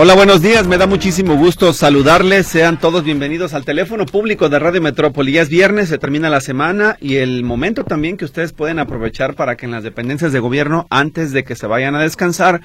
Hola, buenos días. Me da muchísimo gusto saludarles. Sean todos bienvenidos al teléfono público de Radio Metrópoli. Ya es viernes, se termina la semana y el momento también que ustedes pueden aprovechar para que en las dependencias de gobierno, antes de que se vayan a descansar,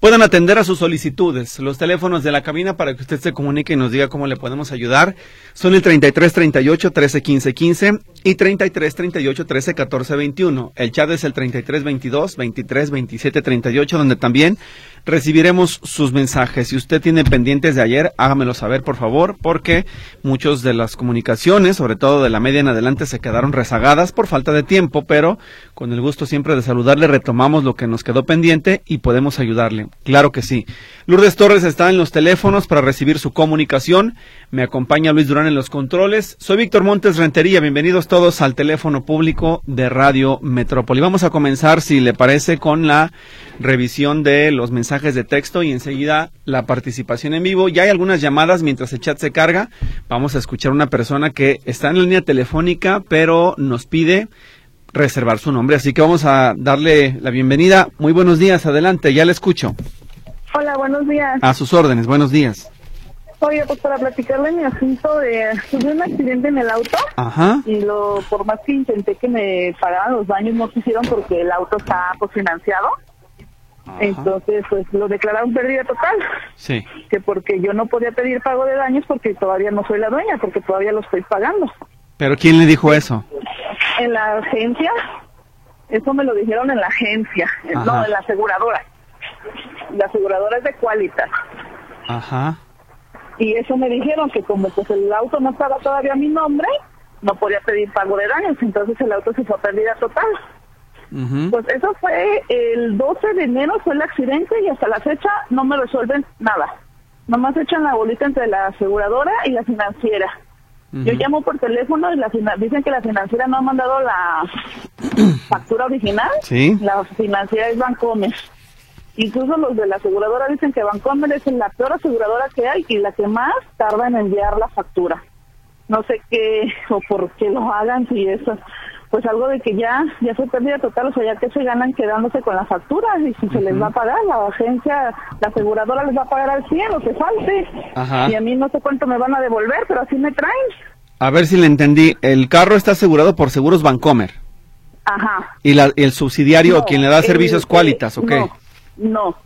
puedan atender a sus solicitudes. Los teléfonos de la cabina para que usted se comunique y nos diga cómo le podemos ayudar son el 33 38 13 15 15 y 33 38 13 14 21. El chat es el 33 22 23 27 38 donde también recibiremos sus mensajes. Si usted tiene pendientes de ayer, hágamelo saber, por favor, porque muchos de las comunicaciones, sobre todo de la media en adelante, se quedaron rezagadas por falta de tiempo, pero con el gusto siempre de saludarle, retomamos lo que nos quedó pendiente y podemos ayudarle. Claro que sí. Lourdes Torres está en los teléfonos para recibir su comunicación. Me acompaña Luis Durán en los controles. Soy Víctor Montes Rentería. Bienvenidos todos al teléfono público de Radio Metrópoli. Vamos a comenzar, si le parece, con la revisión de los mensajes de texto y enseguida la participación en vivo. Ya hay algunas llamadas mientras el chat se carga. Vamos a escuchar una persona que está en la línea telefónica, pero nos pide reservar su nombre. Así que vamos a darle la bienvenida. Muy buenos días, adelante, ya le escucho. Hola, buenos días. A sus órdenes, buenos días. Oye, pues para platicarle mi asunto de... Tuve un accidente en el auto. Ajá. Y lo, por más que intenté que me pagaran los daños, no quisieron porque el auto está pues, financiado. Entonces, pues lo declararon pérdida total. Sí. Que porque yo no podía pedir pago de daños porque todavía no soy la dueña, porque todavía lo estoy pagando. ¿Pero quién le dijo eso? En la agencia, eso me lo dijeron en la agencia, no, en la aseguradora. La aseguradora es de Qualitas. Ajá. Y eso me dijeron que como pues el auto no estaba todavía a mi nombre, no podía pedir pago de daños, entonces el auto se fue a pérdida total. Pues eso fue el 12 de enero, fue el accidente y hasta la fecha no me resuelven nada. Nomás echan la bolita entre la aseguradora y la financiera. Yo llamo por teléfono y la dicen que la financiera no ha mandado la factura original. Sí. La financiera es Bancomer. Incluso los de la aseguradora dicen que Bancomer es la peor aseguradora que hay y la que más tarda en enviar la factura. No sé qué o por qué lo hagan si eso pues algo de que ya ya fue pérdida total, o sea, ya que se ganan quedándose con la factura y si se les va a pagar, la agencia, la aseguradora les va a pagar al 100 o que falte. Ajá. Y a mí no sé cuánto me van a devolver, pero así me traen. A ver si le entendí. El carro está asegurado por Seguros Bancomer. Ajá. ¿Y la, el subsidiario, quien le da servicios Qualitas o qué? No, no.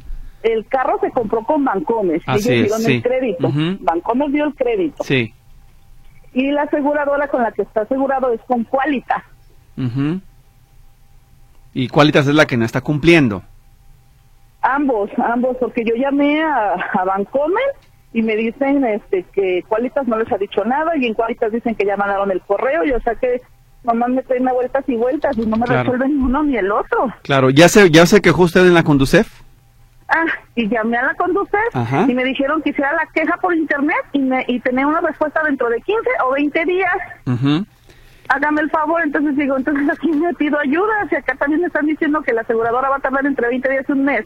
El carro se compró con Bancomer. Así Ellos dieron sí. el crédito. Bancomer dio el crédito. Sí. Y la aseguradora con la que está asegurado es con Qualitas. Ujú. ¿Y Qualitas es la que no está cumpliendo? Ambos, ambos, porque yo llamé a, a Bancomer y me dicen este que Qualitas no les ha dicho nada y en Qualitas dicen que ya mandaron el correo y o sea que nomás me traen a vueltas y vueltas y no me Claro. resuelven ni uno ni el otro. Claro, ya se, ya se quejó usted en la Conducef. Ah, y llamé a la Conducef Ajá. y me dijeron que hiciera la queja por internet y, me, y tener una respuesta dentro de 15 o 20 días. Ujú. Hágame el favor, entonces digo, entonces aquí me pido ayuda, si acá también me están diciendo que la aseguradora va a tardar entre 20 días y un mes,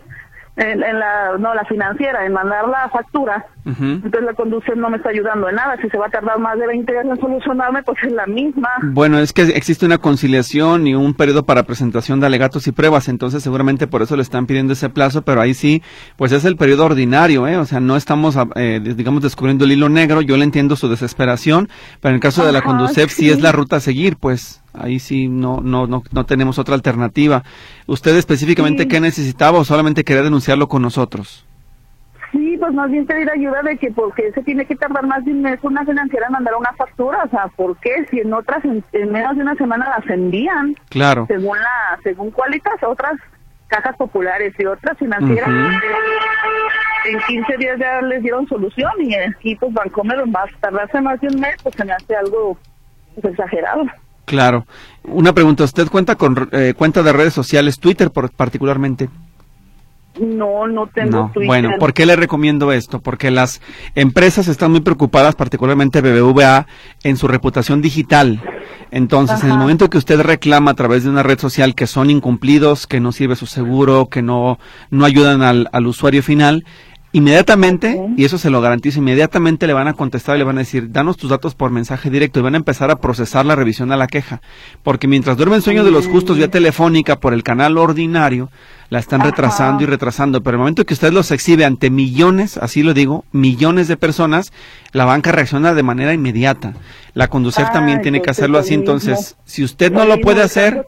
en, en la, no, la financiera, en mandar la factura, entonces la conducción no me está ayudando en nada, si se va a tardar más de 20 días en solucionarme, pues es la misma. Bueno, es que existe una conciliación y un periodo para presentación de alegatos y pruebas, entonces seguramente por eso le están pidiendo ese plazo, pero ahí sí, pues es el periodo ordinario, ¿eh? O sea, no estamos, eh, digamos, descubriendo el hilo negro, yo le entiendo su desesperación, pero en el caso de la Conducef sí sí. es la ruta a seguir, pues ahí sí no, no, no, no tenemos otra alternativa. ¿Usted específicamente Sí. qué necesitaba o solamente quería denunciarlo con nosotros? Sí, pues más bien pedir ayuda de que porque se tiene que tardar más de un mes una financiera en mandar una factura, o sea, ¿por qué? Si en otras, en, en menos de una semana las envían. Claro. según la según Qualitas otras cajas populares y otras financieras en 15 días ya les dieron solución y aquí pues Bancomer va a tardarse más de un mes pues se me hace algo pues, exagerado Claro. Una pregunta, ¿usted cuenta con eh, cuenta de redes sociales, Twitter por, particularmente? No, no tengo Twitter. Bueno, ¿por qué le recomiendo esto? Porque las empresas están muy preocupadas, particularmente BBVA, en su reputación digital. Entonces, en el momento que usted reclama a través de una red social que son incumplidos, que no sirve su seguro, que no, no ayudan al, al usuario final, Inmediatamente, y eso se lo garantizo, inmediatamente le van a contestar y le van a decir, danos tus datos por mensaje directo y van a empezar a procesar la revisión de la queja. Porque mientras duermen sueño de los justos vía telefónica por el canal ordinario, la están retrasando y retrasando. Pero el momento que usted los exhibe ante millones, así lo digo, millones de personas, la banca reacciona de manera inmediata. La conducir también tiene que hacerlo así. Entonces, si usted no lo puede hacer,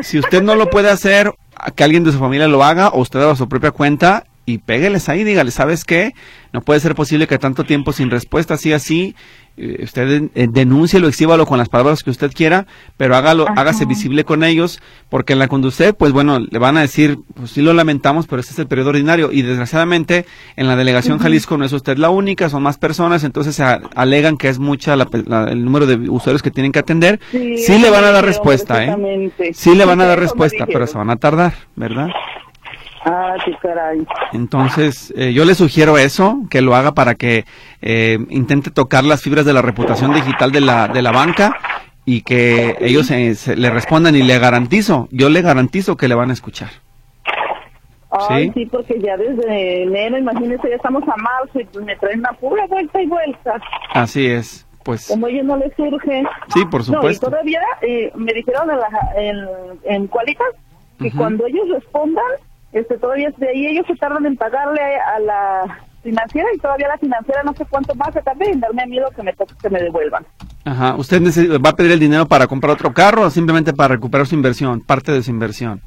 si usted no lo puede hacer, que alguien de su familia lo haga o usted haga su propia cuenta y pégueles ahí, dígale, ¿sabes qué? No puede ser posible que tanto tiempo sin respuesta, así así, eh, usted eh, denúncielo, exhíbalo con las palabras que usted quiera, pero hágalo, hágase visible con ellos, porque en la conducir, pues bueno, le van a decir, pues sí lo lamentamos, pero este es el periodo ordinario, y desgraciadamente en la delegación Jalisco no es usted la única, son más personas, entonces se alegan que es mucha el número de usuarios que tienen que atender, sí, le van a dar respuesta, ¿eh? Sí le van a dar respuesta, pero se van a tardar, ¿verdad? Ah, qué caray. Entonces, eh, yo le sugiero eso, que lo haga para que eh, intente tocar las fibras de la reputación digital de la, de la banca y que ellos le respondan y le garantizo, yo le garantizo que le van a escuchar. Ay, ¿Sí? porque ya desde enero, imagínese, ya estamos a marzo y me traen una pura vuelta y vuelta. Así es. Pues, como ellos no les surge. Sí, por supuesto. No, y todavía eh, me dijeron en, la, en, en Cualitas que cuando ellos respondan, este todavía de ahí ellos se tardan en pagarle a la financiera y todavía la financiera no sé cuánto más se tarda en darme miedo que me que me devuelvan. Ajá, ¿usted va a pedir el dinero para comprar otro carro o simplemente para recuperar su inversión, parte de su inversión?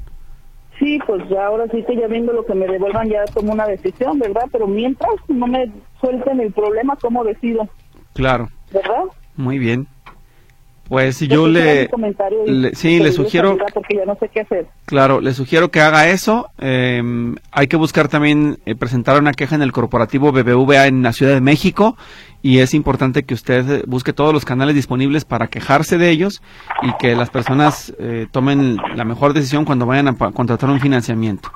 Sí, pues ya ahora sí que ya viendo lo que me devuelvan ya tomo una decisión, ¿verdad? Pero mientras no me suelten el problema, ¿cómo decido? Claro. ¿Verdad? Muy bien. Pues yo le, sí, le sugiero, porque no sé qué hacer. claro, le sugiero que haga eso. Eh, hay que buscar también eh, presentar una queja en el corporativo BBVA en la Ciudad de México y es importante que usted busque todos los canales disponibles para quejarse de ellos y que las personas eh, tomen la mejor decisión cuando vayan a contratar un financiamiento.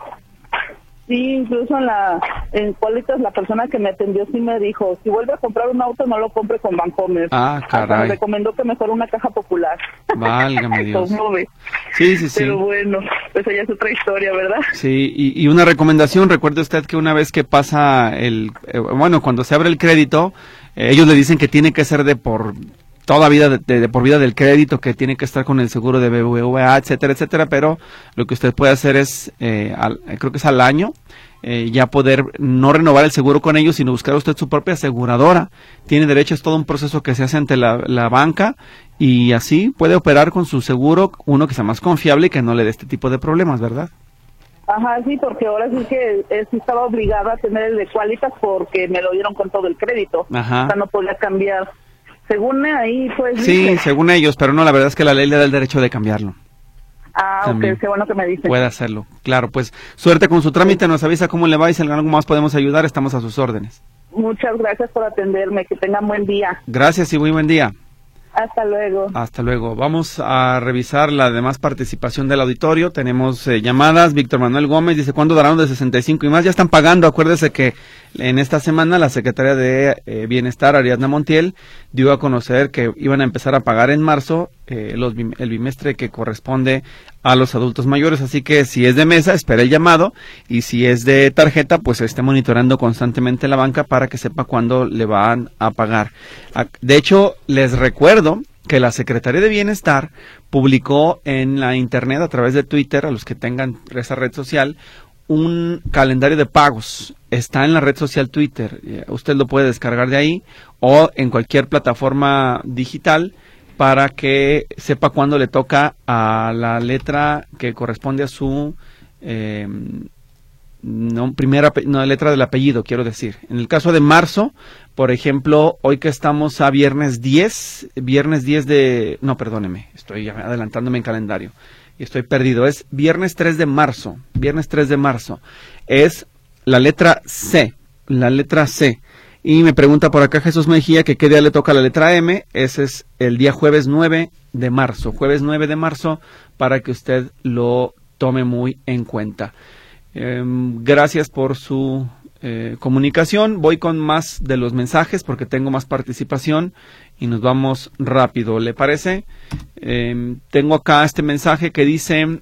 Sí, incluso en la en Cualitas la persona que me atendió sí me dijo, si vuelve a comprar un auto no lo compre con Bancomer. Ah, caray. me recomendó que mejor una caja popular. Válgame Dios. sí, sí, sí. Pero bueno, pues ya es otra historia, ¿verdad? Sí, y, una recomendación, recuerde usted que una vez que pasa el, eh, bueno, cuando se abre el crédito, eh, ellos le dicen que tiene que ser de por toda vida de, por vida del crédito que tiene que estar con el seguro de BBVA, etcétera, etcétera, pero lo que usted puede hacer es, eh, creo que es al año, eh, ya poder no renovar el seguro con ellos, sino buscar usted su propia aseguradora. Tiene derecho, es todo un proceso que se hace ante la, banca y así puede operar con su seguro, uno que sea más confiable y que no le dé este tipo de problemas, ¿verdad? Ajá, sí, porque ahora sí que eh, estaba obligada a tener el de Qualitas porque me lo dieron con todo el crédito. Ajá. O sea, no podía cambiar según ahí, pues. Sí, según ellos, pero no, la verdad es que la ley le da el derecho de cambiarlo. Ah, ok, qué bueno que me dicen. Puede hacerlo, claro, pues suerte con su trámite, nos avisa cómo le va y si algo más podemos ayudar, estamos a sus órdenes. Muchas gracias por atenderme, que tengan buen día. Gracias y muy buen día. Hasta luego. Hasta luego. Vamos a revisar la demás participación del auditorio. Tenemos eh, llamadas. Víctor Manuel Gómez dice, ¿cuándo darán de 65 y más? Ya están pagando. Acuérdese que en esta semana la Secretaría de eh, Bienestar, Ariadna Montiel, dio a conocer que iban a empezar a pagar en marzo eh, los, el bimestre que corresponde a los adultos mayores. Así que si es de mesa, espera el llamado. Y si es de tarjeta, pues esté monitoreando constantemente la banca para que sepa cuándo le van a pagar. De hecho, les recuerdo que la Secretaría de Bienestar publicó en la Internet a través de Twitter, a los que tengan esa red social, un calendario de pagos. Está en la red social Twitter. Eh, usted lo puede descargar de ahí o en cualquier plataforma digital para que sepa cuándo le toca a la letra que corresponde a su eh, primera no, letra del apellido, quiero decir. En el caso de marzo, por ejemplo, hoy que estamos a viernes 10, viernes 10 de... No, perdóneme, estoy adelantándome en calendario. Y estoy perdido. Es viernes 3 de marzo. Viernes 3 de marzo. Es la letra C. La letra C. Y me pregunta por acá Jesús Mejía que qué día le toca la letra M. Ese es el día jueves 9 de marzo. Jueves 9 de marzo para que usted lo tome muy en cuenta. Em, gracias por su eh, comunicación. Voy con más de los mensajes porque tengo más participación y nos vamos rápido. ¿Le parece? Em, tengo acá este mensaje que dice,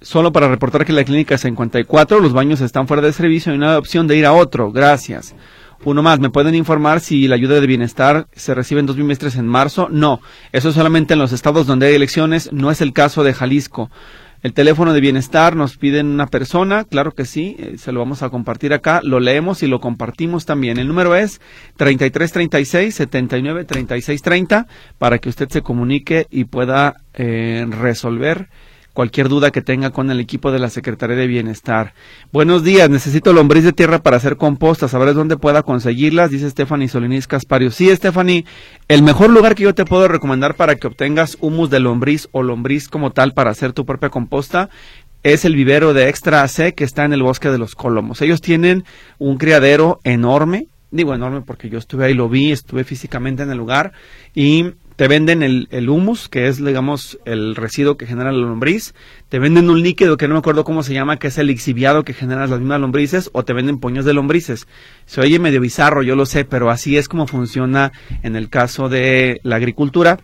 solo para reportar que la clínica 54, los baños están fuera de servicio y no hay opción de ir a otro. Gracias. Uno más, ¿me pueden informar si la ayuda de bienestar se recibe en dos bimestres en marzo? No, eso es solamente en los estados donde hay elecciones, no es el caso de Jalisco. El teléfono de bienestar nos piden una persona, claro que sí, eh, se lo vamos a compartir acá, lo leemos y lo compartimos también. El número es 3336 79 para que usted se comunique y pueda eh, resolver cualquier duda que tenga con el equipo de la Secretaría de Bienestar. Buenos días, necesito lombriz de tierra para hacer composta, ¿sabrás dónde pueda conseguirlas? Dice Stephanie Solinis Caspario. Sí, Stephanie, el mejor lugar que yo te puedo recomendar para que obtengas humus de lombriz o lombriz como tal para hacer tu propia composta es el vivero de Extra C que está en el bosque de los Colomos. Ellos tienen un criadero enorme, digo enorme porque yo estuve ahí, lo vi, estuve físicamente en el lugar y te venden el, el, humus, que es, digamos, el residuo que genera la lombriz, te venden un líquido que no me acuerdo cómo se llama, que es el exhibiado que genera las mismas lombrices, o te venden puños de lombrices. Se oye medio bizarro, yo lo sé, pero así es como funciona en el caso de la agricultura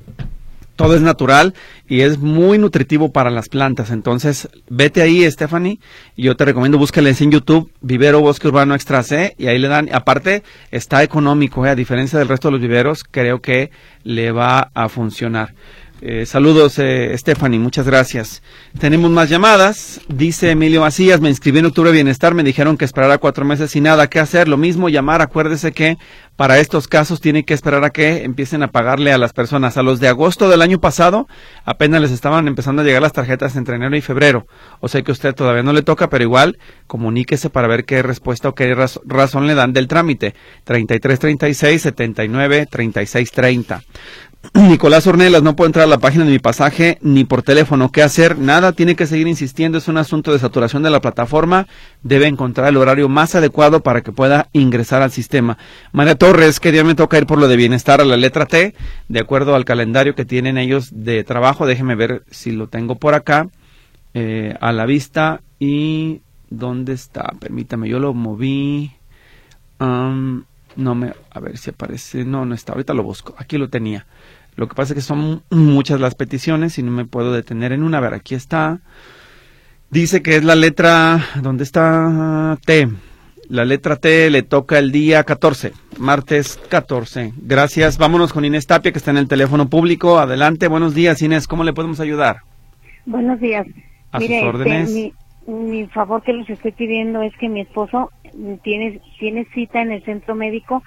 todo es natural y es muy nutritivo para las plantas. Entonces, vete ahí, Stephanie, yo te recomiendo, búscales en YouTube, Vivero Bosque Urbano Extra C, y ahí le dan, aparte, está económico, eh, a diferencia del resto de los viveros, creo que le va a funcionar. Eh, saludos, eh, Stephanie, muchas gracias. Tenemos más llamadas. Dice Emilio Macías, me inscribí en Octubre Bienestar, me dijeron que esperara cuatro meses y nada que hacer. Lo mismo, llamar, acuérdese que para estos casos tiene que esperar a que empiecen a pagarle a las personas. A los de agosto del año pasado apenas les estaban empezando a llegar las tarjetas entre enero y febrero. O sea que a usted todavía no le toca, pero igual comuníquese para ver qué respuesta o qué razón le dan del trámite. 33 36 79 36 30. Nicolás Ornelas no puede entrar a la página de mi pasaje ni por teléfono. ¿Qué hacer? Nada, tiene que seguir insistiendo. Es un asunto de saturación de la plataforma. Debe encontrar el horario más adecuado para que pueda ingresar al sistema. María Torres, que día me toca ir por lo de bienestar a la letra T, de acuerdo al calendario que tienen ellos de trabajo. Déjeme ver si lo tengo por acá, eh, a la vista. ¿Y dónde está? Permítame, yo lo moví. No me, a ver si aparece. No, no está. Ahorita lo busco. Aquí lo tenía. Lo que pasa es que son muchas las peticiones y no me puedo detener en una. A ver, aquí está. Dice que es la letra, ¿dónde está? T. La letra T le toca el día 14, martes 14. Gracias. Vámonos con Inés Tapia, que está en el teléfono público. Adelante. Buenos días, Inés. ¿Cómo le podemos ayudar? Buenos días. A sus este, órdenes. Mi, favor que les estoy pidiendo es que mi esposo tiene, tiene cita en el centro médico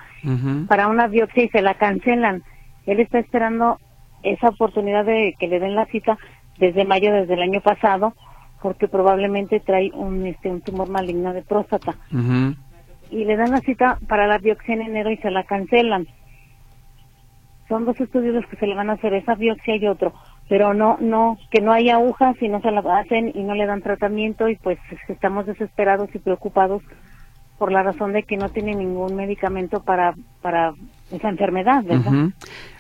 para una biopsia y se la cancelan. Él está esperando esa oportunidad de que le den la cita desde mayo, desde el año pasado, porque probablemente trae un, este, un tumor maligno de próstata. Y le dan la cita para la biopsia en enero y se la cancelan. Son dos estudios los que se le van a hacer, esa biopsia y otro. Pero no, no, que no hay agujas y no se la hacen y no le dan tratamiento y pues estamos desesperados y preocupados por la razón de que no tiene ningún medicamento para, para esa enfermedad, ¿verdad?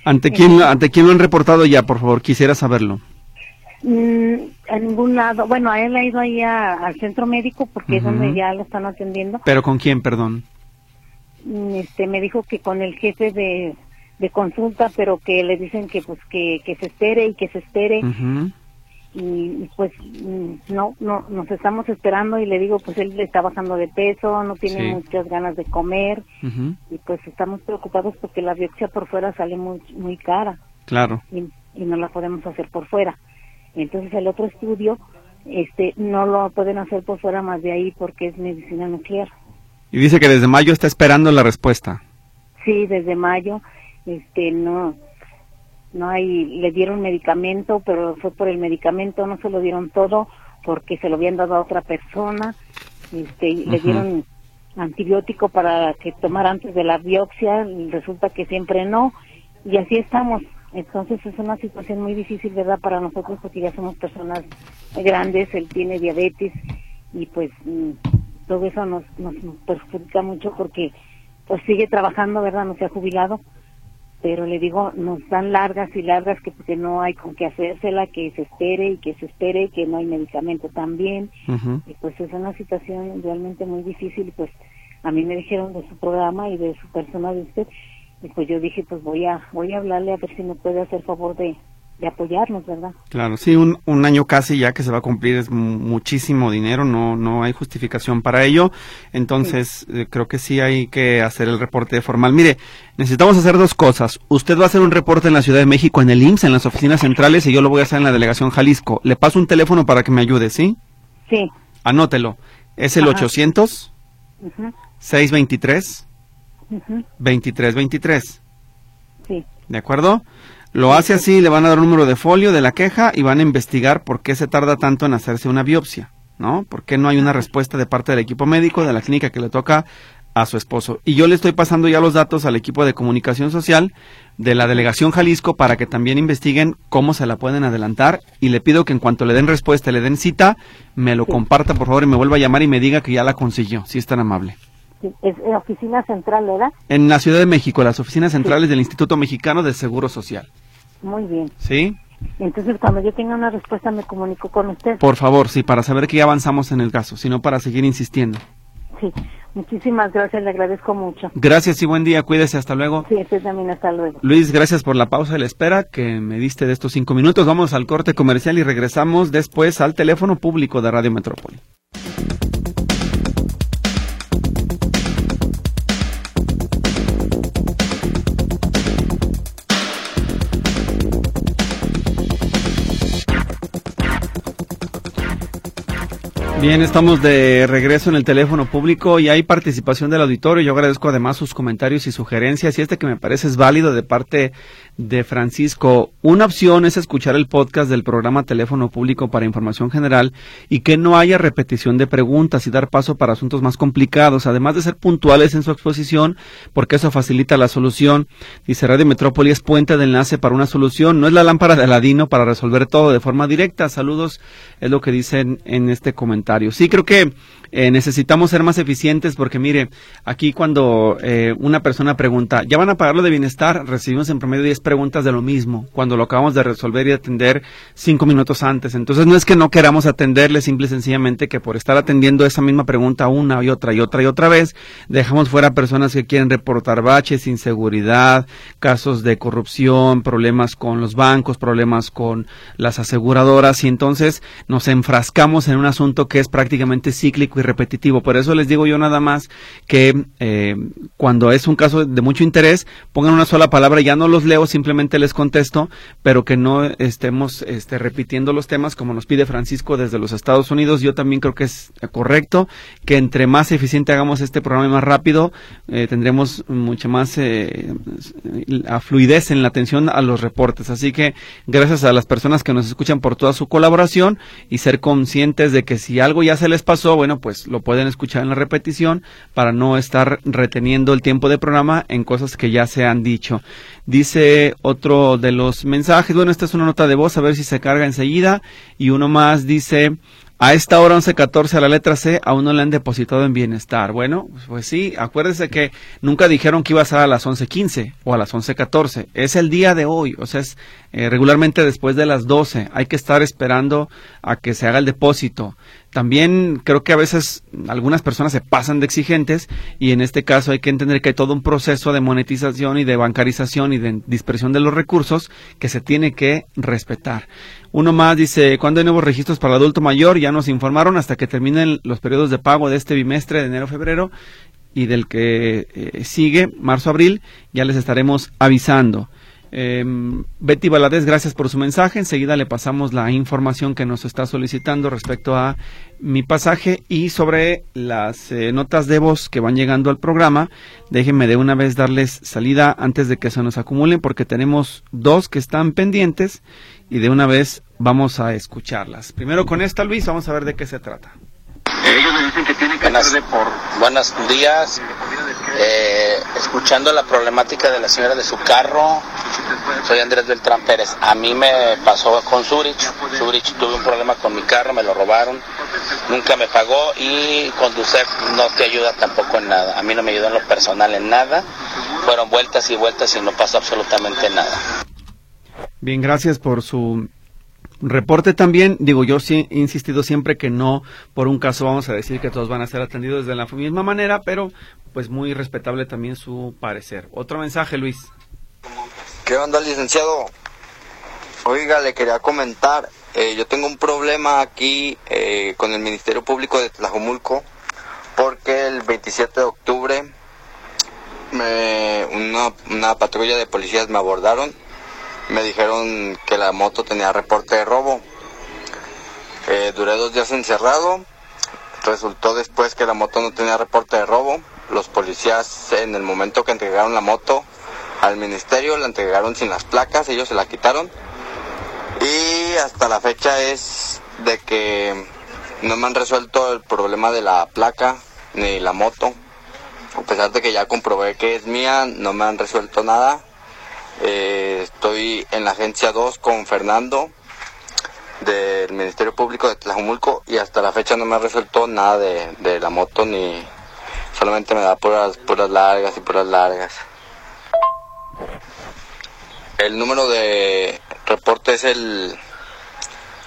¿Ante quién, ¿Ante quién lo han reportado ya, por favor? Quisiera saberlo. Mm, a ningún lado. Bueno, a él ha ido ahí al centro médico porque es donde ya lo están atendiendo. ¿Pero con quién, perdón? Mm, este, me dijo que con el jefe de, de consulta, pero que le dicen que pues que, que se espere y que se espere. Y pues no no nos estamos esperando y le digo pues él está bajando de peso no tiene muchas ganas de comer. Y pues estamos preocupados porque la biopsia por fuera sale muy muy cara. Claro. Y, no la podemos hacer por fuera. Entonces el otro estudio este no lo pueden hacer por fuera más de ahí porque es medicina nuclear. Y dice que desde mayo está esperando la respuesta. Sí desde mayo este no no hay le dieron medicamento pero fue por el medicamento no se lo dieron todo porque se lo habían dado a otra persona este le dieron antibiótico para que tomara antes de la biopsia y resulta que siempre no y así estamos. Entonces es una situación muy difícil verdad para nosotros porque ya somos personas grandes él tiene diabetes y pues mm, todo eso nos, nos perjudica mucho porque pues sigue trabajando verdad no se ha jubilado pero le digo, nos dan largas y largas que porque no hay con qué hacérsela, que se espere y que se espere, que no hay medicamento también. Y pues es una situación realmente muy difícil. Pues a mí me dijeron de su programa y de su persona de usted. Y pues yo dije, pues voy a, voy a hablarle a ver si me puede hacer favor de, de apoyarnos, ¿verdad? Claro, sí, un, un, año casi ya que se va a cumplir es muchísimo dinero, no, no hay justificación para ello, entonces eh, creo que sí hay que hacer el reporte formal. Mire, necesitamos hacer dos cosas. Usted va a hacer un reporte en la Ciudad de México, en el IMSS, en las oficinas centrales, y yo lo voy a hacer en la delegación Jalisco. Le paso un teléfono para que me ayude, ¿sí? Sí. Anótelo. Es el 800 623 2323. Sí. ¿De acuerdo? Lo hace así, le van a dar un número de folio de la queja y van a investigar por qué se tarda tanto en hacerse una biopsia, ¿no? ¿Por qué no hay una respuesta de parte del equipo médico de la clínica que le toca a su esposo? Y yo le estoy pasando ya los datos al equipo de comunicación social de la delegación Jalisco para que también investiguen cómo se la pueden adelantar y le pido que en cuanto le den respuesta, le den cita, me lo comparta por favor y me vuelva a llamar y me diga que ya la consiguió, si es tan amable es oficina central, ¿verdad? En la Ciudad de México, las oficinas centrales del Instituto Mexicano de Seguro Social. Muy bien. ¿Sí? Entonces, cuando yo tenga una respuesta, me comunico con usted. Por favor, sí, para saber que ya avanzamos en el caso, sino para seguir insistiendo. Sí, muchísimas gracias, le agradezco mucho. Gracias y buen día, cuídese, hasta luego. Sí, usted también, hasta luego. Luis, gracias por la pausa y la espera que me diste de estos cinco minutos. Vamos al corte comercial y regresamos después al teléfono público de Radio Metrópoli. Bien, estamos de regreso en el teléfono público y hay participación del auditorio. Yo agradezco además sus comentarios y sugerencias y este que me parece es válido de parte de Francisco. Una opción es escuchar el podcast del programa Teléfono Público para Información General y que no haya repetición de preguntas y dar paso para asuntos más complicados, además de ser puntuales en su exposición, porque eso facilita la solución. Dice Radio Metrópoli es puente de enlace para una solución, no es la lámpara de Aladino para resolver todo de forma directa. Saludos, es lo que dicen en este comentario. Sí, creo que eh, necesitamos ser más eficientes porque mire, aquí cuando eh, una persona pregunta, ¿ya van a pagar lo de bienestar? Recibimos en promedio 10 preguntas de lo mismo, cuando lo acabamos de resolver y atender cinco minutos antes. Entonces no es que no queramos atenderle, simple y sencillamente que por estar atendiendo esa misma pregunta una y otra y otra y otra vez, dejamos fuera personas que quieren reportar baches, inseguridad, casos de corrupción, problemas con los bancos, problemas con las aseguradoras y entonces nos enfrascamos en un asunto que es prácticamente cíclico y repetitivo. Por eso les digo yo nada más que eh, cuando es un caso de mucho interés, pongan una sola palabra, ya no los leo, simplemente les contesto, pero que no estemos este, repitiendo los temas como nos pide Francisco desde los Estados Unidos. Yo también creo que es correcto que entre más eficiente hagamos este programa y más rápido, eh, tendremos mucha más eh, fluidez en la atención a los reportes. Así que gracias a las personas que nos escuchan por toda su colaboración y ser conscientes de que si algo ya se les pasó, bueno, pues pues lo pueden escuchar en la repetición para no estar reteniendo el tiempo de programa en cosas que ya se han dicho. Dice otro de los mensajes, bueno, esta es una nota de voz, a ver si se carga enseguida. Y uno más dice, a esta hora 11.14 a la letra C aún no le han depositado en bienestar. Bueno, pues sí, acuérdese que nunca dijeron que iba a ser a las 11.15 o a las 11.14. Es el día de hoy, o sea, es eh, regularmente después de las 12. Hay que estar esperando a que se haga el depósito. También creo que a veces algunas personas se pasan de exigentes y en este caso hay que entender que hay todo un proceso de monetización y de bancarización y de dispersión de los recursos que se tiene que respetar. Uno más dice, ¿cuándo hay nuevos registros para el adulto mayor? Ya nos informaron hasta que terminen los periodos de pago de este bimestre de enero-febrero y del que eh, sigue, marzo-abril, ya les estaremos avisando. Eh, Betty Valadez, gracias por su mensaje. Enseguida le pasamos la información que nos está solicitando respecto a mi pasaje y sobre las eh, notas de voz que van llegando al programa. Déjenme de una vez darles salida antes de que se nos acumulen porque tenemos dos que están pendientes y de una vez vamos a escucharlas. Primero con esta, Luis, vamos a ver de qué se trata. Ellos me dicen que tienen que Buenas, por... Buenos días. Eh, escuchando la problemática de la señora de su carro, soy Andrés Beltrán Pérez. A mí me pasó con Zurich. Zurich tuve un problema con mi carro, me lo robaron, nunca me pagó y conducir no te ayuda tampoco en nada. A mí no me ayudó en lo personal en nada. fueron vueltas y vueltas y no pasó absolutamente nada. Bien, gracias por su reporte también. Digo, yo sí he insistido siempre que no por un caso vamos a decir que todos van a ser atendidos de la misma manera, pero pues muy respetable también su parecer. Otro mensaje, Luis. ¿Qué onda, licenciado? Oiga, le quería comentar, eh, yo tengo un problema aquí eh, con el Ministerio Público de Tlajomulco, porque el 27 de octubre me, una, una patrulla de policías me abordaron, me dijeron que la moto tenía reporte de robo. Eh, duré dos días encerrado, resultó después que la moto no tenía reporte de robo. Los policías en el momento que entregaron la moto al ministerio la entregaron sin las placas, ellos se la quitaron y hasta la fecha es de que no me han resuelto el problema de la placa ni la moto. A pesar de que ya comprobé que es mía, no me han resuelto nada. Eh, estoy en la agencia 2 con Fernando del Ministerio Público de Tlajumulco y hasta la fecha no me ha resuelto nada de, de la moto ni solamente me da puras, puras largas y puras largas. El número de reporte es el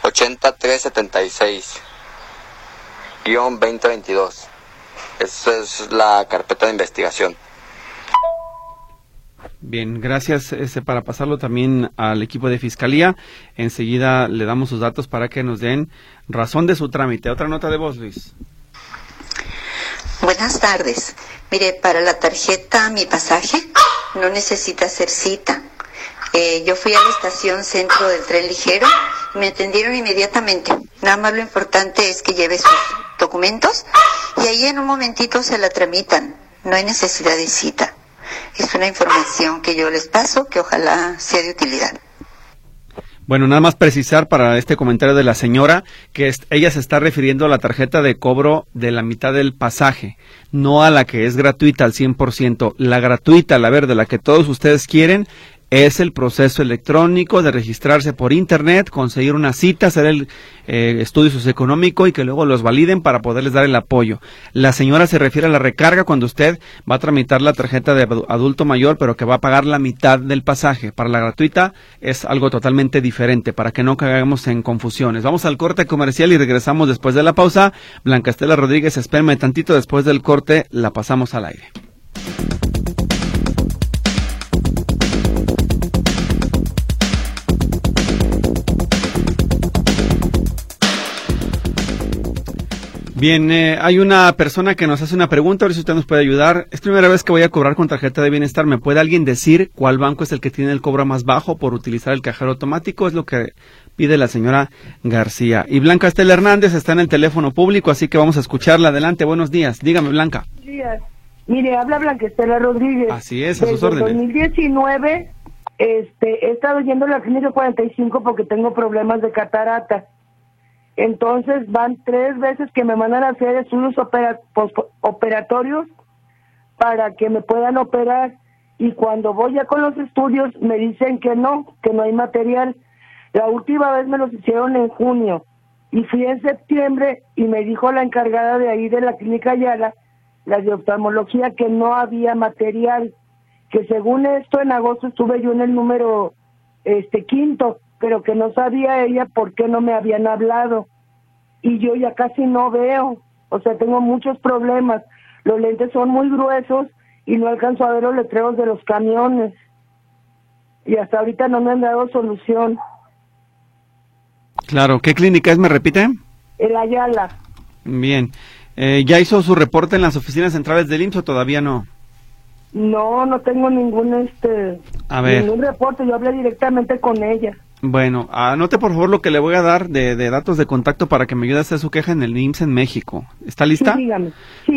80376-2022. Esa es la carpeta de investigación. Bien, gracias ese, para pasarlo también al equipo de fiscalía. Enseguida le damos sus datos para que nos den razón de su trámite. Otra nota de voz, Luis. Buenas tardes. Mire, para la tarjeta Mi Pasaje no necesita hacer cita. Eh, yo fui a la estación centro del tren ligero y me atendieron inmediatamente. Nada más lo importante es que lleve sus documentos y ahí en un momentito se la tramitan. No hay necesidad de cita. Es una información que yo les paso que ojalá sea de utilidad. Bueno, nada más precisar para este comentario de la señora que ella se está refiriendo a la tarjeta de cobro de la mitad del pasaje, no a la que es gratuita al 100%. La gratuita, la verde, la que todos ustedes quieren, es el proceso electrónico de registrarse por internet, conseguir una cita, hacer el eh, estudio socioeconómico y que luego los validen para poderles dar el apoyo. La señora se refiere a la recarga cuando usted va a tramitar la tarjeta de adulto mayor, pero que va a pagar la mitad del pasaje. Para la gratuita es algo totalmente diferente, para que no caigamos en confusiones. Vamos al corte comercial y regresamos después de la pausa. Blanca Estela Rodríguez, espérame tantito después del corte, la pasamos al aire. Bien, eh, hay una persona que nos hace una pregunta, a ver si usted nos puede ayudar. Es primera vez que voy a cobrar con tarjeta de bienestar. ¿Me puede alguien decir cuál banco es el que tiene el cobro más bajo por utilizar el cajero automático? Es lo que pide la señora García. Y Blanca Estela Hernández está en el teléfono público, así que vamos a escucharla. Adelante, buenos días. Dígame, Blanca. Buenos días. Mire, habla Blanca Estela Rodríguez. Así es, a sus órdenes. En 2019 este, he estado yendo a la clínica 45 porque tengo problemas de catarata entonces van tres veces que me mandan a hacer estudios operatorios para que me puedan operar. Y cuando voy ya con los estudios me dicen que no, que no hay material. La última vez me los hicieron en junio. Y fui en septiembre y me dijo la encargada de ahí de la clínica Yala, la de oftalmología, que no había material, que según esto en agosto estuve yo en el número este quinto pero que no sabía ella por qué no me habían hablado. Y yo ya casi no veo, o sea, tengo muchos problemas. Los lentes son muy gruesos y no alcanzo a ver los letreros de los camiones. Y hasta ahorita no me han dado solución. Claro, ¿qué clínica es, me repite? El Ayala. Bien. Eh, ¿Ya hizo su reporte en las oficinas centrales del IMSS o todavía no? No, no tengo ningún este a ver. ningún reporte, yo hablé directamente con ella. Bueno, anote por favor lo que le voy a dar de, datos de contacto para que me ayude a hacer su queja en el IMSS en México. ¿Está lista? Sí, dígame.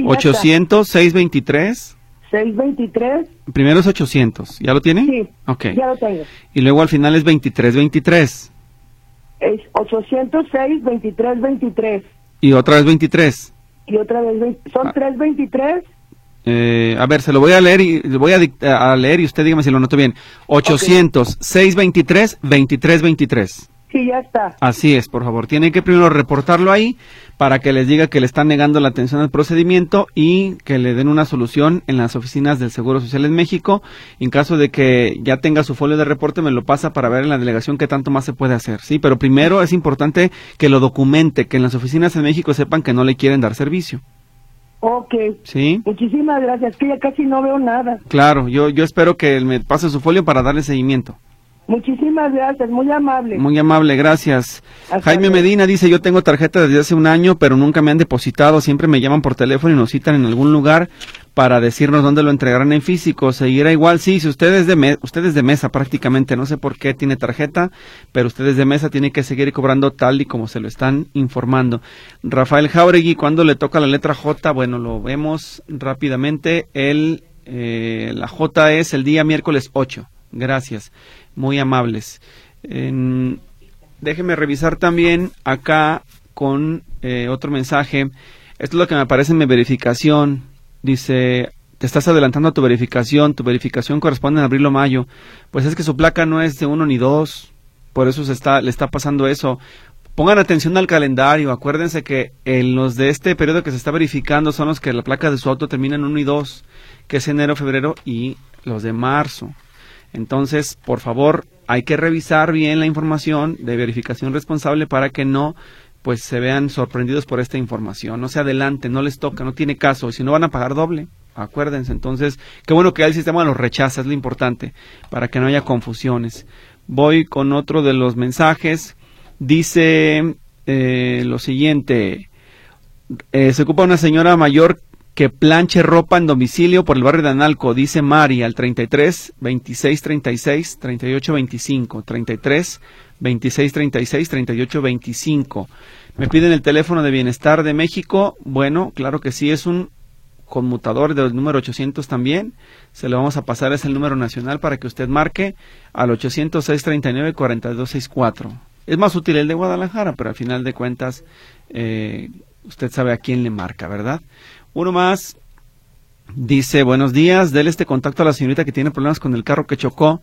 800 623 623 Primero es 800, ¿ya lo tiene? Sí. Ok. Ya lo tengo. Y luego al final es 2323. Es 806 2323. Y otra vez 23. Y otra vez 20, son 323 ah. Eh, a ver, se lo voy a leer y voy a, leer y usted dígame si lo noto bien. 800 623 2323. Sí, ya está. Así es, por favor. Tiene que primero reportarlo ahí para que les diga que le están negando la atención al procedimiento y que le den una solución en las oficinas del Seguro Social en México. En caso de que ya tenga su folio de reporte, me lo pasa para ver en la delegación qué tanto más se puede hacer. Sí, pero primero es importante que lo documente, que en las oficinas en México sepan que no le quieren dar servicio. Ok. Sí. Muchísimas gracias, que ya casi no veo nada. Claro, yo, yo espero que me pase su folio para darle seguimiento. Muchísimas gracias, muy amable. Muy amable, gracias. Jaime Medina dice, yo tengo tarjeta desde hace un año, pero nunca me han depositado, siempre me llaman por teléfono y nos citan en algún lugar para decirnos dónde lo entregarán en físico. ¿Seguirá igual? Sí, si usted es de, de mesa prácticamente, no sé por qué tiene tarjeta, pero ustedes de mesa tienen que seguir cobrando tal y como se lo están informando. Rafael Jauregui, cuando le toca la letra J? Bueno, lo vemos rápidamente. El, eh, la J es el día miércoles 8. Gracias muy amables. déjeme revisar también acá con eh, otro mensaje. Esto es lo que me aparece en mi verificación. Dice, te estás adelantando a tu verificación, tu verificación corresponde en abril o mayo. Pues es que su placa no es de uno ni dos, por eso se está, le está pasando eso. Pongan atención al calendario, acuérdense que en los de este periodo que se está verificando son los que la placa de su auto termina en uno y dos, que es enero, febrero y los de marzo. Entonces, por favor, hay que revisar bien la información de verificación responsable para que no pues se vean sorprendidos por esta información. No se adelante, no les toca, no tiene caso. Si no van a pagar doble, acuérdense. Entonces, qué bueno que el sistema los rechaza, es lo importante, para que no haya confusiones. Voy con otro de los mensajes. Dice eh, lo siguiente. Eh, se ocupa una señora mayor que planche ropa en domicilio por el barrio de Analco, dice Mari, al 33 26 36 38 25, 33 26 36 38 25. Me piden el teléfono de Bienestar de México. Bueno, claro que sí, es un conmutador del número 800 también. Se lo vamos a pasar, es el número nacional para que usted marque al 806 39 4264. Es más útil el de Guadalajara, pero al final de cuentas eh, usted sabe a quién le marca, ¿verdad? Uno más dice, buenos días, déle este contacto a la señorita que tiene problemas con el carro que chocó.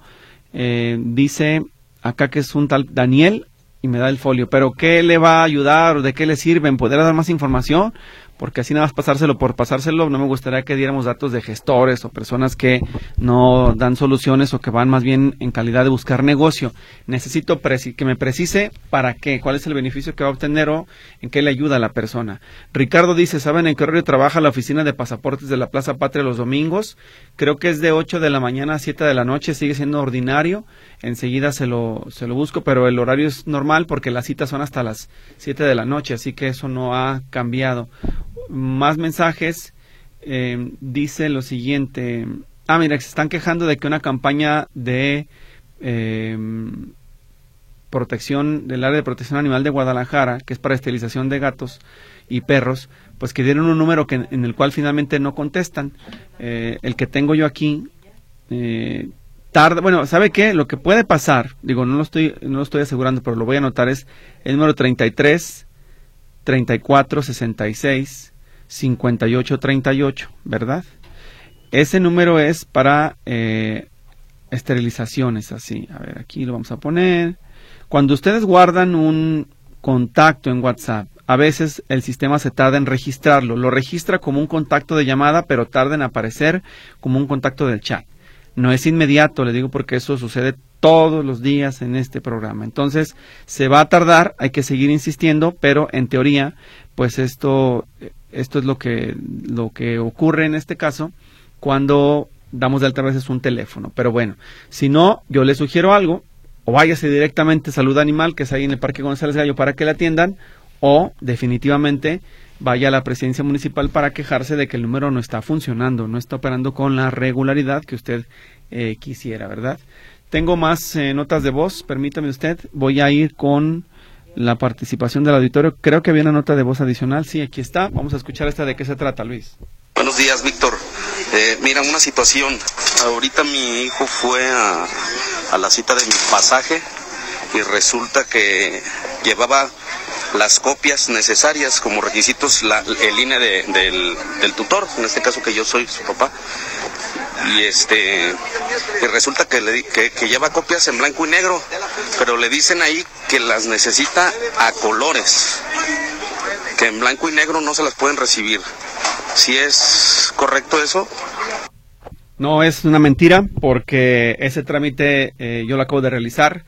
Eh, dice acá que es un tal Daniel y me da el folio, pero ¿qué le va a ayudar o de qué le sirven? ¿Podrá dar más información? Porque así nada más pasárselo por pasárselo, no me gustaría que diéramos datos de gestores o personas que no dan soluciones o que van más bien en calidad de buscar negocio. Necesito que me precise para qué, cuál es el beneficio que va a obtener o en qué le ayuda a la persona. Ricardo dice, ¿saben en qué horario trabaja la oficina de pasaportes de la Plaza Patria los domingos? Creo que es de 8 de la mañana a 7 de la noche, sigue siendo ordinario. Enseguida se lo, se lo busco, pero el horario es normal porque las citas son hasta las 7 de la noche, así que eso no ha cambiado más mensajes. Eh, dice lo siguiente. Ah, mira, se están quejando de que una campaña de eh, protección del área de protección animal de Guadalajara, que es para esterilización de gatos y perros, pues que dieron un número que, en el cual finalmente no contestan. Eh, el que tengo yo aquí tarda. Bueno, ¿sabe qué? Lo que puede pasar, digo, no lo estoy, no lo estoy asegurando, pero lo voy a anotar es el número 33 34 66 5838, ¿verdad? Ese número es para eh, esterilizaciones, así. A ver, aquí lo vamos a poner. Cuando ustedes guardan un contacto en WhatsApp, a veces el sistema se tarda en registrarlo. Lo registra como un contacto de llamada, pero tarda en aparecer como un contacto del chat. No es inmediato, le digo porque eso sucede todos los días en este programa. Entonces, se va a tardar, hay que seguir insistiendo, pero en teoría, pues esto esto es lo que, lo que ocurre en este caso cuando damos de alta veces un teléfono. Pero bueno, si no, yo le sugiero algo, o váyase directamente a Salud Animal, que es ahí en el Parque González Gallo, para que la atiendan, o definitivamente vaya a la presidencia municipal para quejarse de que el número no está funcionando, no está operando con la regularidad que usted eh, quisiera, ¿verdad? Tengo más eh, notas de voz, permítame usted, voy a ir con la participación del auditorio. Creo que había una nota de voz adicional. Sí, aquí está. Vamos a escuchar esta de qué se trata, Luis. Buenos días, Víctor. Eh, mira, una situación. Ahorita mi hijo fue a, a la cita de mi pasaje y resulta que llevaba las copias necesarias como requisitos la, el INE del, del, tutor, en este caso que yo soy su papá, y este y resulta que, le, que, que, lleva copias en blanco y negro, pero le dicen ahí que las necesita a colores. que en blanco y negro no se las pueden recibir. ¿Si es correcto eso? No, es una mentira porque ese trámite eh, yo lo acabo de realizar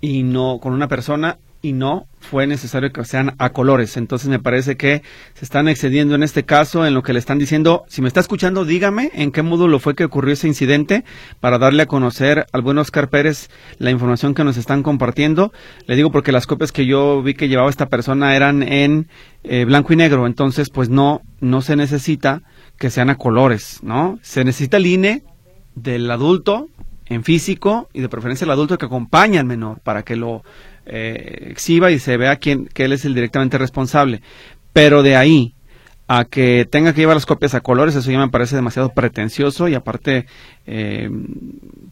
y no con una persona y no fue necesario que sean a colores. Entonces me parece que se están excediendo en este caso en lo que le están diciendo. Si me está escuchando, dígame en qué módulo fue que ocurrió ese incidente para darle a conocer al buen Oscar Pérez la información que nos están compartiendo. Le digo porque las copias que yo vi que llevaba esta persona eran en eh, blanco y negro. Entonces, pues no, no se necesita que sean a colores, ¿no? Se necesita el INE del adulto en físico y de preferencia el adulto que acompaña al menor para que lo eh, exhiba y se vea quién, que él es el directamente responsable. Pero de ahí a que tenga que llevar las copias a colores, eso ya me parece demasiado pretencioso y aparte, eh,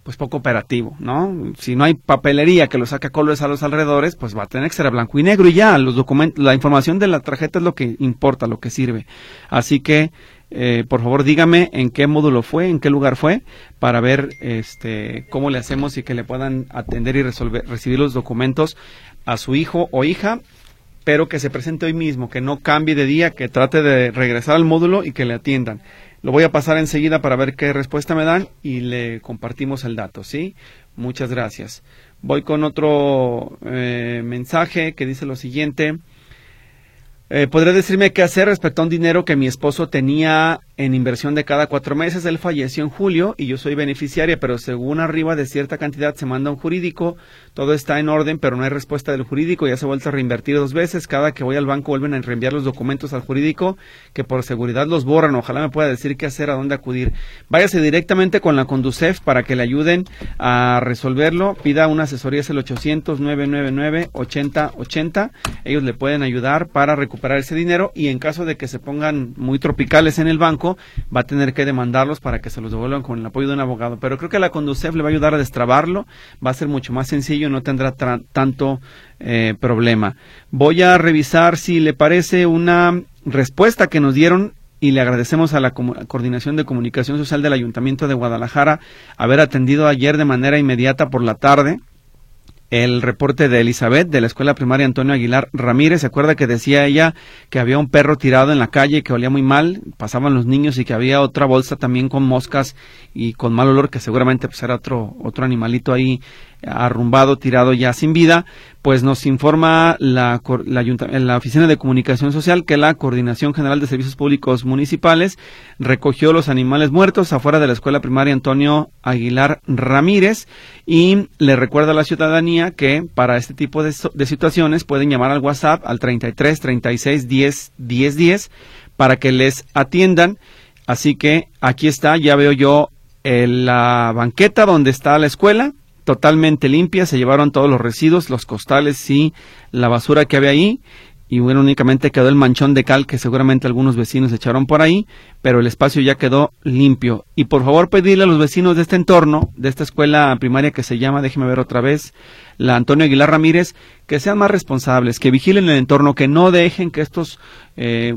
pues poco operativo, ¿no? Si no hay papelería que lo saque a colores a los alrededores, pues va a tener que ser a blanco y negro y ya, los documentos, la información de la tarjeta es lo que importa, lo que sirve. Así que eh, por favor dígame en qué módulo fue, en qué lugar fue, para ver este, cómo le hacemos y que le puedan atender y resolver, recibir los documentos a su hijo o hija, pero que se presente hoy mismo, que no cambie de día, que trate de regresar al módulo y que le atiendan. Lo voy a pasar enseguida para ver qué respuesta me dan y le compartimos el dato, ¿sí? Muchas gracias. Voy con otro eh, mensaje que dice lo siguiente. Eh, ¿Podría decirme qué hacer respecto a un dinero que mi esposo tenía en inversión de cada cuatro meses? Él falleció en julio y yo soy beneficiaria, pero según arriba de cierta cantidad se manda un jurídico, todo está en orden, pero no hay respuesta del jurídico, ya se ha vuelto a reinvertir dos veces, cada que voy al banco vuelven a reenviar los documentos al jurídico, que por seguridad los borran, ojalá me pueda decir qué hacer, a dónde acudir. Váyase directamente con la Conducef para que le ayuden a resolverlo, pida una asesoría, es el 800-999-8080, ellos le pueden ayudar para recuperar recuperar ese dinero y en caso de que se pongan muy tropicales en el banco, va a tener que demandarlos para que se los devuelvan con el apoyo de un abogado. Pero creo que la Conducef le va a ayudar a destrabarlo, va a ser mucho más sencillo, no tendrá tanto eh, problema. Voy a revisar si le parece una respuesta que nos dieron y le agradecemos a la Coordinación de Comunicación Social del Ayuntamiento de Guadalajara haber atendido ayer de manera inmediata por la tarde el reporte de Elizabeth de la escuela primaria Antonio Aguilar Ramírez. ¿Se acuerda que decía ella que había un perro tirado en la calle que olía muy mal? Pasaban los niños y que había otra bolsa también con moscas y con mal olor que seguramente pues era otro, otro animalito ahí arrumbado, tirado ya sin vida, pues nos informa la, la, Oficina de Comunicación Social que la Coordinación General de Servicios Públicos Municipales recogió los animales muertos afuera de la escuela primaria Antonio Aguilar Ramírez y le recuerda a la ciudadanía que para este tipo de, situaciones pueden llamar al WhatsApp al 33 36 10 10 10 para que les atiendan. Así que aquí está, ya veo yo eh, la banqueta donde está la escuela, totalmente limpia, se llevaron todos los residuos, los costales y la basura que había ahí y bueno, únicamente quedó el manchón de cal que seguramente algunos vecinos echaron por ahí, pero el espacio ya quedó limpio. Y por favor pedirle a los vecinos de este entorno, de esta escuela primaria que se llama, déjeme ver otra vez, la Antonio Aguilar Ramírez, que sean más responsables, que vigilen el entorno, que no dejen que estos eh,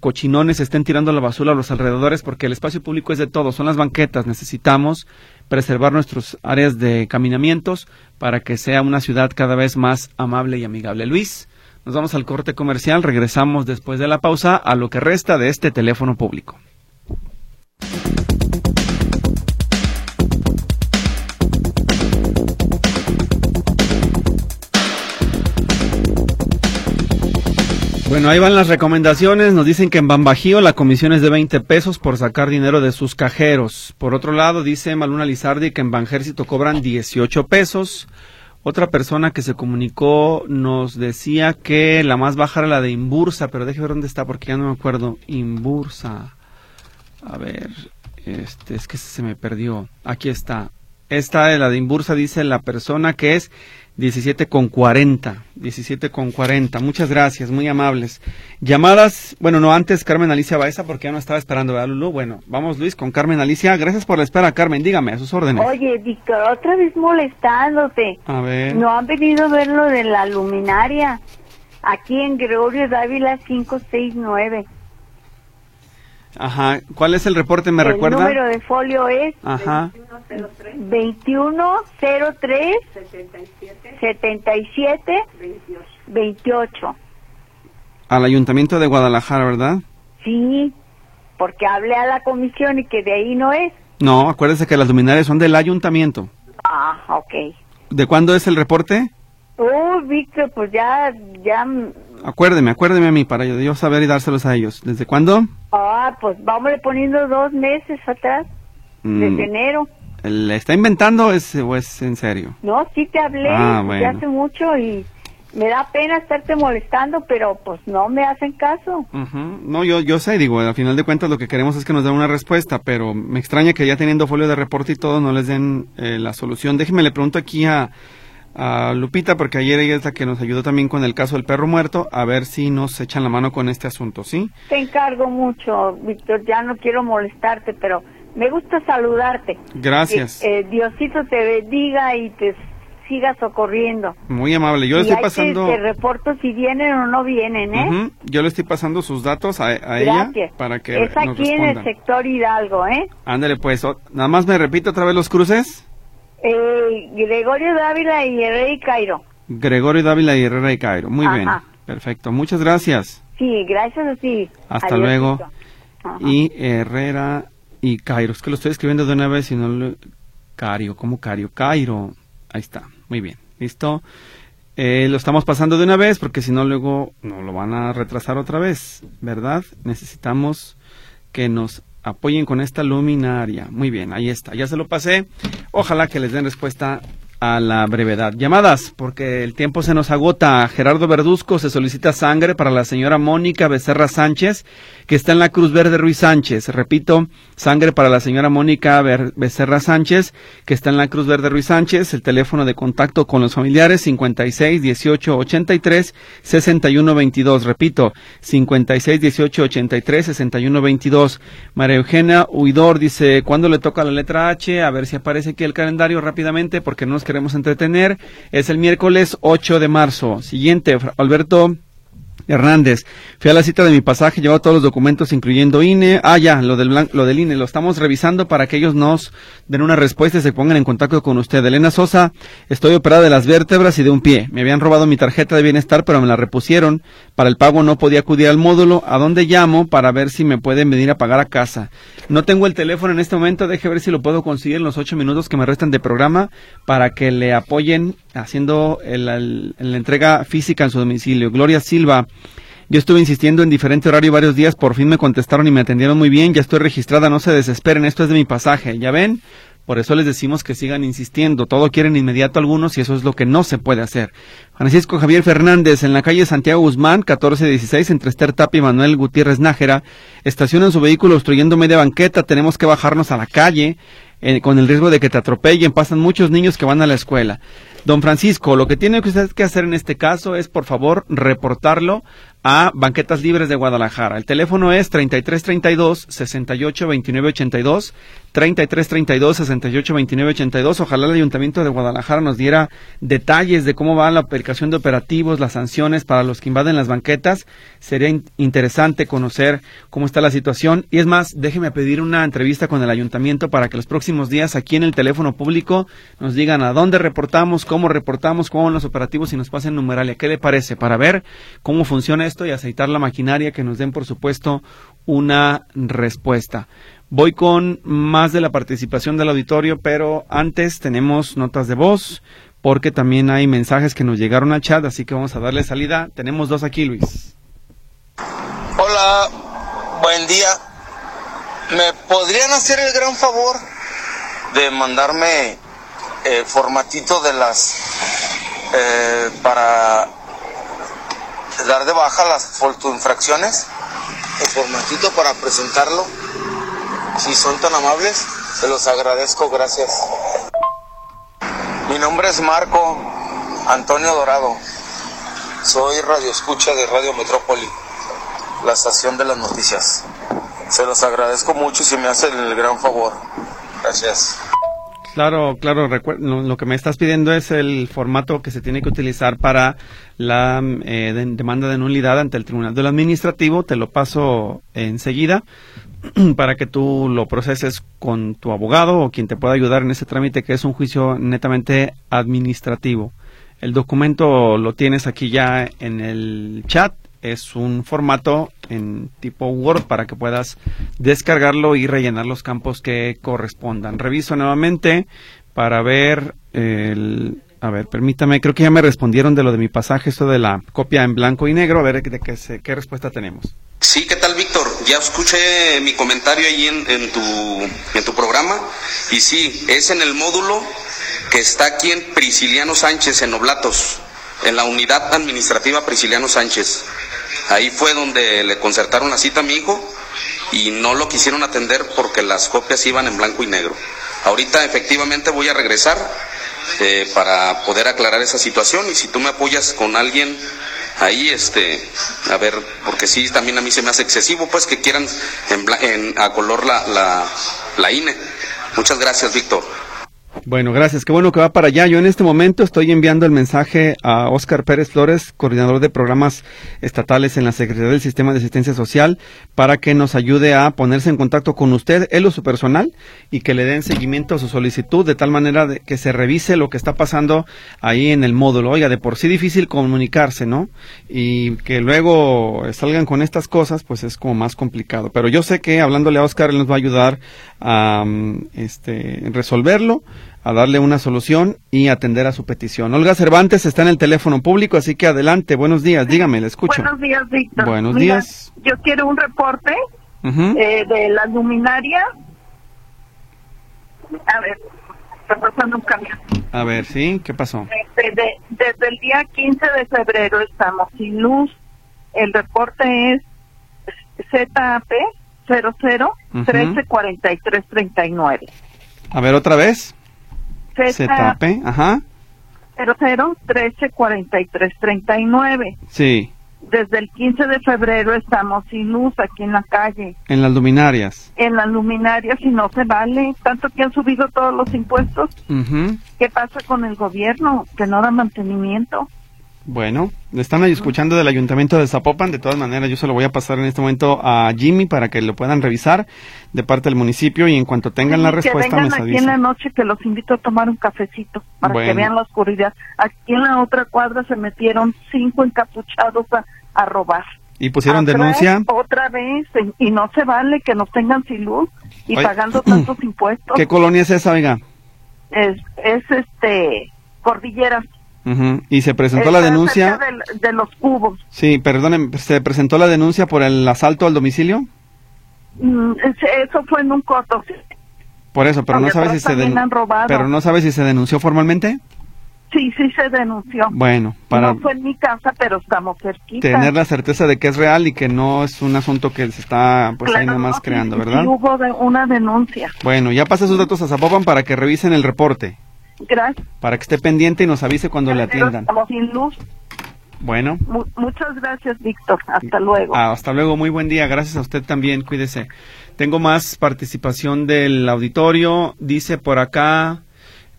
cochinones estén tirando la basura a los alrededores, porque el espacio público es de todos, son las banquetas, necesitamos preservar nuestras áreas de caminamientos para que sea una ciudad cada vez más amable y amigable. Luis. Nos vamos al corte comercial, regresamos después de la pausa a lo que resta de este teléfono público. Bueno, ahí van las recomendaciones. Nos dicen que en Bambajío la comisión es de 20 pesos por sacar dinero de sus cajeros. Por otro lado, dice Maluna Lizardi que en Banjército cobran 18 pesos. Otra persona que se comunicó nos decía que la más baja era la de Imbursa, pero déjeme ver dónde está porque ya no me acuerdo. Imbursa. A ver, este es que se me perdió. Aquí está. Esta es la de Imbursa, dice la persona que es 17 con 40. 17 con 40. Muchas gracias, muy amables. Llamadas, bueno, no antes Carmen Alicia Baeza porque ya no estaba esperando, ¿verdad, Lulu? Bueno, vamos Luis con Carmen Alicia. Gracias por la espera, Carmen. Dígame, a sus órdenes. Oye, Víctor, otra vez molestándote. A ver. No han venido a ver lo de la luminaria. Aquí en Gregorio Dávila 569. Ajá. ¿Cuál es el reporte? ¿Me recuerda? El número de folio es Ajá. 2103 77 28. Al Ayuntamiento de Guadalajara, ¿verdad? Sí, porque hablé a la comisión y que de ahí no es. No, acuérdese que las luminarias son del Ayuntamiento. Ah, ok. ¿De cuándo es el reporte? Oh, Víctor, pues ya, ya... Acuérdeme, acuérdeme a mí para yo saber y dárselos a ellos. ¿Desde cuándo? Ah, pues vamos poniendo dos meses atrás, desde Mm. enero. ¿Le está inventando es, o es en serio? No, sí te hablé Ah, desde bueno. hace mucho y me da pena estarte molestando, pero pues no me hacen caso. No, yo, yo sé, digo, al final de cuentas lo que queremos es que nos den una respuesta, pero me extraña que ya teniendo folio de reporte y todo no les den eh, la solución. Déjeme le pregunto aquí a, a Lupita, porque ayer ella es la que nos ayudó también con el caso del perro muerto, a ver si nos echan la mano con este asunto, ¿sí? Te encargo mucho, Víctor, ya no quiero molestarte, pero me gusta saludarte. Gracias. Eh, Diosito te bendiga y te siga socorriendo. Muy amable. Yo le y estoy pasando... te, te reporto si vienen o no vienen, ¿eh? Yo le estoy pasando sus datos a, a ella para que es nos aquí en el sector Hidalgo, ¿eh? Ándale, pues, nada más me repite otra vez los cruces. Eh, Gregorio Dávila y el Rey Cairo. Gregorio Dávila y Herrera y Cairo. Muy bien. Perfecto. Muchas gracias. Sí, gracias a ti. Hasta luego. Y Herrera y Cairo. Es que lo estoy escribiendo de una vez y no lo... Cario, ¿cómo Cario? Cairo. Ahí está. Muy bien. ¿Listo? Eh, lo estamos pasando de una vez porque si no luego no lo van a retrasar otra vez, ¿verdad? Necesitamos que nos apoyen con esta luminaria. Muy bien, ahí está. Ya se lo pasé. Ojalá que les den respuesta a la brevedad. Llamadas, porque el tiempo se nos agota. Gerardo Verduzco se solicita sangre para la señora Mónica Becerra Sánchez, que está en la Cruz Verde Ruiz Sánchez. Repito, sangre para la señora Mónica Becerra Sánchez, que está en la Cruz Verde Ruiz Sánchez. El teléfono de contacto con los familiares 56 18 83 61 22. Repito, 56 18 83 61 22. María Eugenia Huidor dice, ¿cuándo le toca la letra H? A ver si aparece aquí el calendario rápidamente porque no nos queremos entretener. Es el miércoles 8 de marzo. Siguiente, Alberto Hernández. Fui a la cita de mi pasaje, llevo todos los documentos incluyendo INE. Ah, ya, lo del, lo del INE, lo estamos revisando para que ellos nos den una respuesta y se pongan en contacto con usted. Elena Sosa, estoy operada de las vértebras y de un pie. Me habían robado mi tarjeta de bienestar, pero me la repusieron. Para el pago no podía acudir al módulo. ¿A dónde llamo para ver si me pueden venir a pagar a casa? No tengo el teléfono en este momento, deje ver si lo puedo conseguir en los ocho minutos que me restan de programa para que le apoyen haciendo el- la entrega física en su domicilio. Gloria Silva. Yo estuve insistiendo en diferente horario varios días, por fin me contestaron y me atendieron muy bien, ya estoy registrada, no se desesperen, esto es de mi pasaje, ¿ya ven? Por eso les decimos que sigan insistiendo, todo quieren inmediato algunos y eso es lo que no se puede hacer. Francisco Javier Fernández, en la calle Santiago Guzmán, 1416, entre Esther Tapia y Manuel Gutiérrez Nájera, estacionan su vehículo obstruyendo media banqueta, tenemos que bajarnos a la calle, eh, con el riesgo de que te atropellen, pasan muchos niños que van a la escuela. Don Francisco, lo que tiene usted que hacer en este caso es, por favor, reportarlo a Banquetas Libres de Guadalajara. El teléfono es 3332 68 29 82, 3332 68 29 82. Ojalá el Ayuntamiento de Guadalajara nos diera detalles de cómo va la aplicación de operativos, las sanciones para los que invaden las banquetas. Sería in- interesante conocer cómo está la situación. Y es más, déjeme pedir una entrevista con el Ayuntamiento para que los próximos días aquí en el teléfono público nos digan a dónde reportamos, cómo reportamos, cómo van los operativos y nos pasen numeralia. ¿Qué le parece? Para ver cómo funciona y aceitar la maquinaria que nos den, por supuesto, una respuesta. Voy con más de la participación del auditorio, pero antes tenemos notas de voz, porque también hay mensajes que nos llegaron al chat, así que vamos a darle salida. Tenemos dos aquí, Luis. Hola, buen día. ¿Me podrían hacer el gran favor de mandarme el formatito de las eh, para dar de baja las infracciones? El formatito para presentarlo. Si son tan amables, se los agradezco, gracias. Mi nombre es Marco Antonio Dorado. Soy radio escucha de Radio Metrópoli, la estación de las noticias. Se los agradezco mucho si me hacen el gran favor. Gracias. Claro, claro, lo, lo que me estás pidiendo es el formato que se tiene que utilizar para la eh, de- demanda de nulidad ante el Tribunal del Administrativo. Te lo paso enseguida para que tú lo proceses con tu abogado o quien te pueda ayudar en ese trámite que es un juicio netamente administrativo. El documento lo tienes aquí ya en el chat es un formato en tipo Word para que puedas descargarlo y rellenar los campos que correspondan. Reviso nuevamente para ver el... A ver, permítame, creo que ya me respondieron de lo de mi pasaje, esto de la copia en blanco y negro, a ver de qué, qué respuesta tenemos. Sí, ¿qué tal, Víctor? Ya escuché mi comentario ahí en, tu, en tu programa y sí, es en el módulo que está aquí en Prisciliano Sánchez, en Oblatos, en la unidad administrativa Prisciliano Sánchez. Ahí fue donde le concertaron la cita a mi hijo y no lo quisieron atender porque las copias iban en blanco y negro. Ahorita efectivamente voy a regresar eh, para poder aclarar esa situación y si tú me apoyas con alguien ahí, este, a ver, porque sí, también a mí se me hace excesivo, pues que quieran en, a color la, la, la INE. Muchas gracias, Víctor. Bueno, gracias. Qué bueno que va para allá. Yo en este momento estoy enviando el mensaje a Óscar Pérez Flores, coordinador de programas estatales en la Secretaría del Sistema de Asistencia Social, para que nos ayude a ponerse en contacto con usted, él o su personal, y que le den seguimiento a su solicitud de tal manera de que se revise lo que está pasando ahí en el módulo. Oiga, de por sí difícil comunicarse, ¿no? Y que luego salgan con estas cosas, pues es como más complicado. Pero yo sé que hablándole a Óscar, él nos va a ayudar a mm, este, resolverlo a darle una solución y atender a su petición. Olga Cervantes está en el teléfono público, así que adelante, buenos días, dígame, le escucho. Buenos días, Víctor. Buenos días. Yo quiero un reporte eh, de la luminaria. A ver, está pasando un cambio. A ver, ¿sí? ¿Qué pasó? Desde, desde el día 15 de febrero estamos sin luz. El reporte es ZAP 00 134339. A ver, otra vez. ZAP, ajá. 00 13 43 39. Sí. Desde el 15 de febrero estamos sin luz aquí en la calle. En las luminarias. En las luminarias y no se vale. Tanto que han subido todos los impuestos. ¿Qué pasa con el gobierno? Que no da mantenimiento. Bueno, están ahí escuchando del Ayuntamiento de Zapopan. De todas maneras, yo se lo voy a pasar en este momento a Jimmy para que lo puedan revisar de parte del municipio y en cuanto tengan la respuesta que vengan aquí en la noche que los invito a tomar un cafecito para que vean la oscuridad. Aquí en la otra cuadra se metieron cinco encapuchados a, robar. ¿Y pusieron denuncia? Otra vez, y no se vale que nos tengan sin luz y pagando tantos impuestos. ¿Qué colonia es esa, oiga? Es, es este, Cordillera. Y se presentó la denuncia. De, los cubos. Sí, perdonen, ¿se presentó la denuncia por el asalto al domicilio? Mm, eso fue en un coto. Por eso, pero no sabe si se pero no sabe si se denunció formalmente. Sí, sí se denunció. Bueno, para no fue en mi casa, pero estamos cerquita. Tener la certeza de que es real y que no es un asunto que se está pues ahí nomás creando, ¿verdad? Sí, hubo una denuncia. Bueno, ya pasa sus datos a Zapopan para que revisen el reporte. Gracias. Para que esté pendiente y nos avise cuando le atiendan. Estamos sin luz. Bueno. muchas gracias, Víctor. Hasta luego. Ah, hasta luego. Muy buen día. Gracias a usted también. Cuídese. Tengo más participación del auditorio. Dice por acá,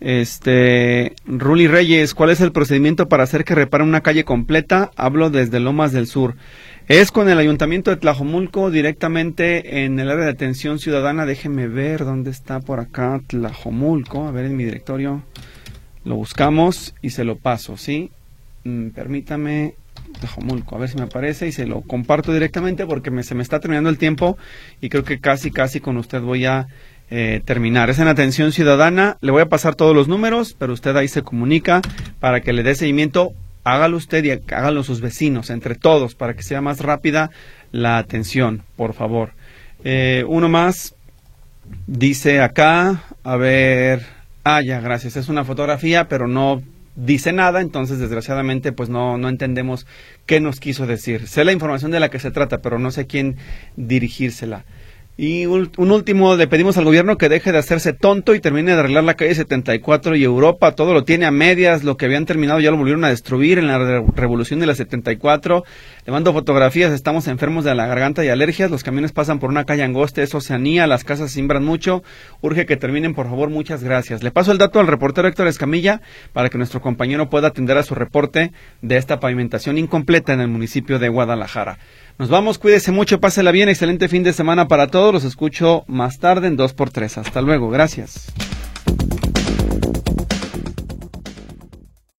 este, Ruli Reyes, ¿cuál es el procedimiento para hacer que repare una calle completa? Hablo desde Lomas del Sur. Es con el Ayuntamiento de Tlajomulco directamente en el área de atención ciudadana. Déjeme ver dónde está por acá Tlajomulco. A ver en mi directorio. Lo buscamos y se lo paso, ¿sí? Mm, permítame Tlajomulco, a ver si me aparece y se lo comparto directamente porque se me está terminando el tiempo y creo que casi, casi con usted voy a eh, terminar. Es en atención ciudadana. Le voy a pasar todos los números, pero usted ahí se comunica para que le dé seguimiento hágalo usted y hágalo sus vecinos, entre todos, para que sea más rápida la atención, por favor. Eh, uno más dice acá, a ver, ah, ya, gracias, es una fotografía, pero no dice nada, entonces desgraciadamente pues no, no entendemos qué nos quiso decir. Sé la información de la que se trata, pero no sé quién dirigírsela. Y un, último, le pedimos al gobierno que deje de hacerse tonto y termine de arreglar la calle 74 y Europa, todo lo tiene a medias, lo que habían terminado ya lo volvieron a destruir en la revolución de la 74. Le mando fotografías, estamos enfermos de la garganta y alergias, los camiones pasan por una calle angosta, es Oceanía, las casas simbran mucho, urge que terminen por favor, muchas gracias. Le paso el dato al reportero Héctor Escamilla para que nuestro compañero pueda atender a su reporte de esta pavimentación incompleta en el municipio de Guadalajara. Nos vamos, cuídese mucho, pásela bien, excelente fin de semana para todos. Los escucho más tarde en 2x3. Hasta luego, gracias.